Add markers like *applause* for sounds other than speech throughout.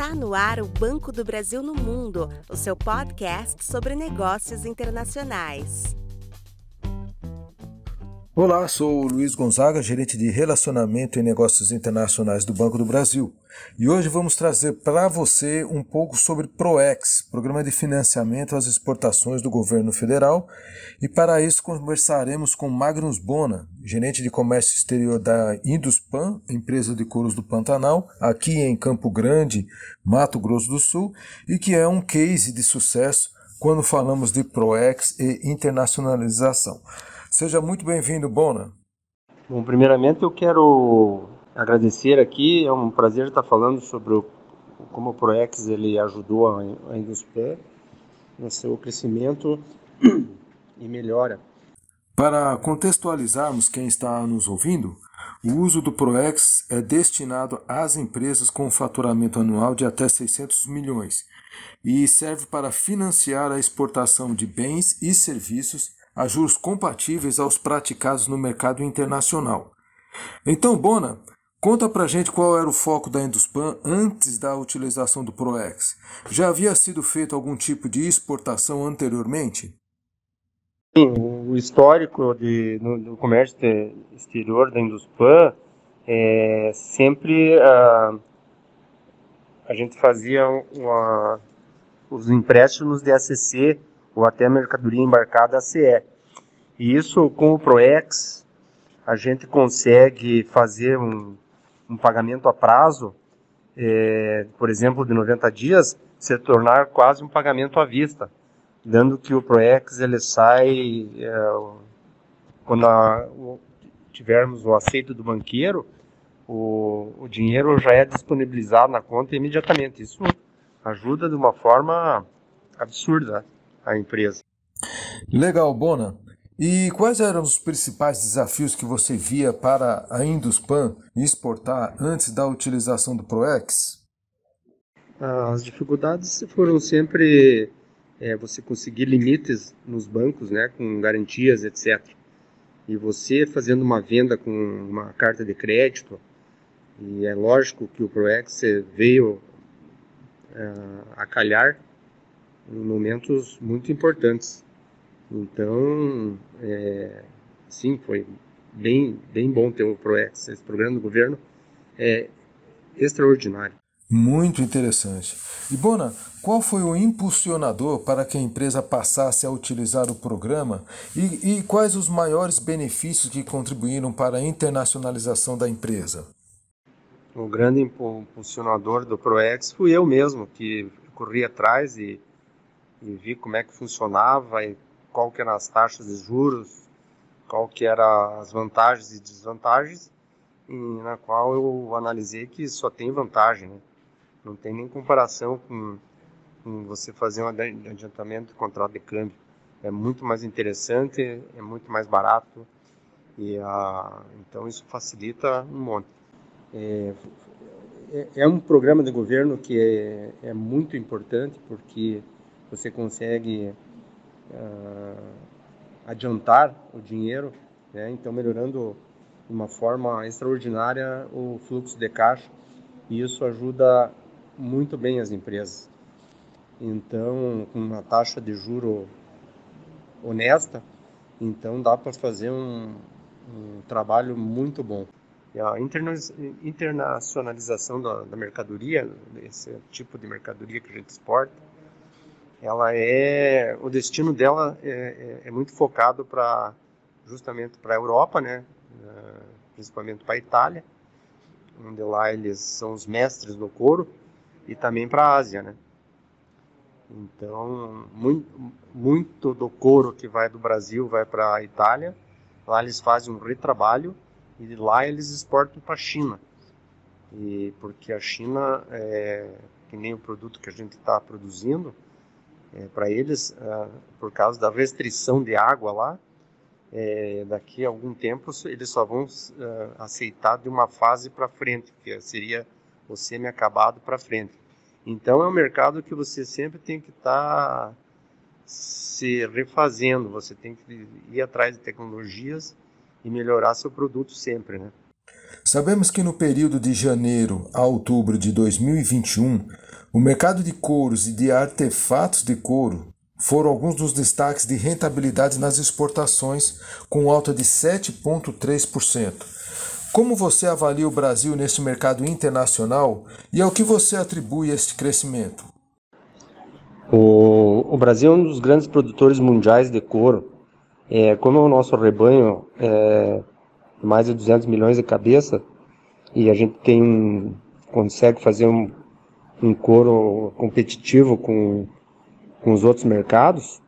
Está no ar o Banco do Brasil no Mundo, o seu podcast sobre negócios internacionais. Olá, sou Luiz Gonzaga, gerente de Relacionamento e Negócios Internacionais do Banco do Brasil. E hoje vamos trazer para você um pouco sobre PROEX, Programa de Financiamento às Exportações do Governo Federal. E para isso conversaremos com Magnus Bona, gerente de Comércio Exterior da Induspan, empresa de couros do Pantanal, aqui em Campo Grande, Mato Grosso do Sul, e que é um case de sucesso quando falamos de PROEX e internacionalização. Seja muito bem-vindo, Bona. Bom, primeiramente eu quero agradecer aqui, é um prazer estar falando sobre o, como o Proex ele ajudou a, a no seu crescimento e melhora. Para contextualizarmos quem está nos ouvindo, o uso do PROEX é destinado às empresas com faturamento anual de até 600 milhões e serve para financiar a exportação de bens e serviços a juros compatíveis aos praticados no mercado internacional. Então, Bona, conta pra gente qual era o foco da Induspan antes da utilização do ProEx. Já havia sido feito algum tipo de exportação anteriormente? Sim, o histórico de, no, do comércio exterior da Induspan é sempre uh, a gente fazia uma, os empréstimos de ACC ou até mercadoria embarcada ACE. E isso com o ProEx a gente consegue fazer um, um pagamento a prazo, é, por exemplo, de 90 dias, se tornar quase um pagamento à vista, dando que o ProEx ele sai é, quando a, o, tivermos o aceito do banqueiro, o, o dinheiro já é disponibilizado na conta imediatamente. Isso ajuda de uma forma absurda a empresa. Legal, Bona. E quais eram os principais desafios que você via para a Induspan exportar antes da utilização do ProEx? As dificuldades foram sempre é, você conseguir limites nos bancos, né, com garantias, etc. E você fazendo uma venda com uma carta de crédito, e é lógico que o ProEx veio uh, a calhar em momentos muito importantes então, é, sim, foi bem, bem bom ter o ProEx, esse programa do governo é extraordinário. Muito interessante. E Bona, qual foi o impulsionador para que a empresa passasse a utilizar o programa e, e quais os maiores benefícios que contribuíram para a internacionalização da empresa? O grande impulsionador do ProEx fui eu mesmo, que corri atrás e, e vi como é que funcionava e qual que eram as taxas de juros, qual que eram as vantagens e desvantagens, e na qual eu analisei que só tem vantagem, né? não tem nem comparação com, com você fazer um adiantamento de contrato de câmbio. É muito mais interessante, é muito mais barato, e então isso facilita um monte. É, é, é um programa de governo que é, é muito importante porque você consegue uh, adiantar o dinheiro, né? então melhorando de uma forma extraordinária o fluxo de caixa e isso ajuda muito bem as empresas. Então, com uma taxa de juro honesta, então dá para fazer um, um, trabalho muito bom. E a interna internacionalização da, da mercadoria, esse tipo de mercadoria que a gente exporta, ela é o destino dela é, é, é muito focado para justamente para a Europa, né? Uh, principalmente para a Itália, onde lá eles são os mestres do couro, e também para a Ásia, né? Então, muito, muito do couro que vai do Brasil vai para a Itália, lá eles fazem um retrabalho e lá eles exportam para a China. E porque a China, é, que nem o produto que a gente está produzindo, é, para eles, ah, por causa da restrição de água lá, é, daqui a algum tempo eles só vão uh, aceitar de uma fase para frente, que seria o semi-acabado para frente. Então é um mercado que você sempre tem que estar tá se refazendo, você tem que ir atrás de tecnologias e melhorar seu produto sempre, né? Sabemos que no período de janeiro a outubro de 2021, O mercado de couros e de artefatos de couro foram alguns dos destaques de rentabilidade nas exportações, com alta de 7,3%. Como você avalia o Brasil nesse mercado internacional e ao que você atribui este crescimento? O, o Brasil é um dos grandes produtores mundiais de couro. É, como o nosso rebanho é mais de 200 milhões de cabeça e a gente tem um, consegue fazer um, um couro competitivo com, com os outros mercados.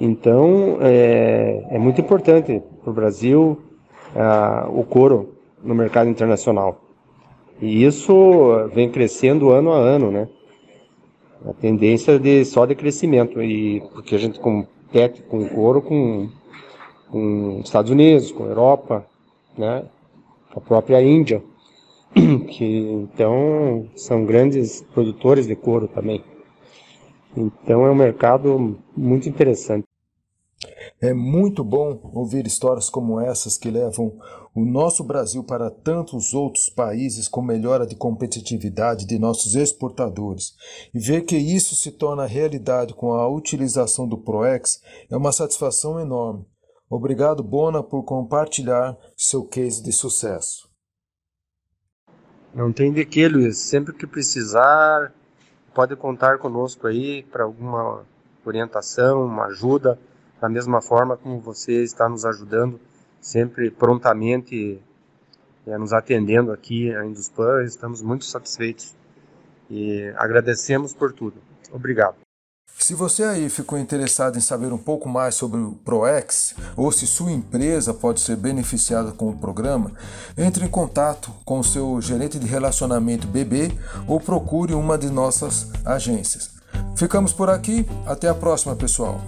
Então, é, é muito importante para o Brasil uh, o couro no mercado internacional. E isso vem crescendo ano a ano, né? A tendência de só de crescimento e porque a gente compete com couro com, com Estados Unidos, com Europa, né? A própria Índia *clears throat* que então são grandes produtores de couro também. Então é um mercado muito interessante. É muito bom ouvir histórias como essas que levam o nosso Brasil para tantos outros países com melhora de competitividade de nossos exportadores. E ver que isso se torna realidade com a utilização do ProEx é uma satisfação enorme. Obrigado, Bona, por compartilhar seu case de sucesso. Não tem de que, Luiz. Sempre que precisar, pode contar conosco aí para alguma orientação, uma ajuda, da mesma forma como você está nos ajudando, sempre prontamente é, nos atendendo aqui em Induspan. Estamos muito satisfeitos e agradecemos por tudo. Obrigado. Se você aí ficou interessado em saber um pouco mais sobre o ProEx ou se sua empresa pode ser beneficiada com o programa, entre em contato com o seu gerente de relacionamento BB ou procure uma de nossas agências. Ficamos por aqui, até a próxima, pessoal.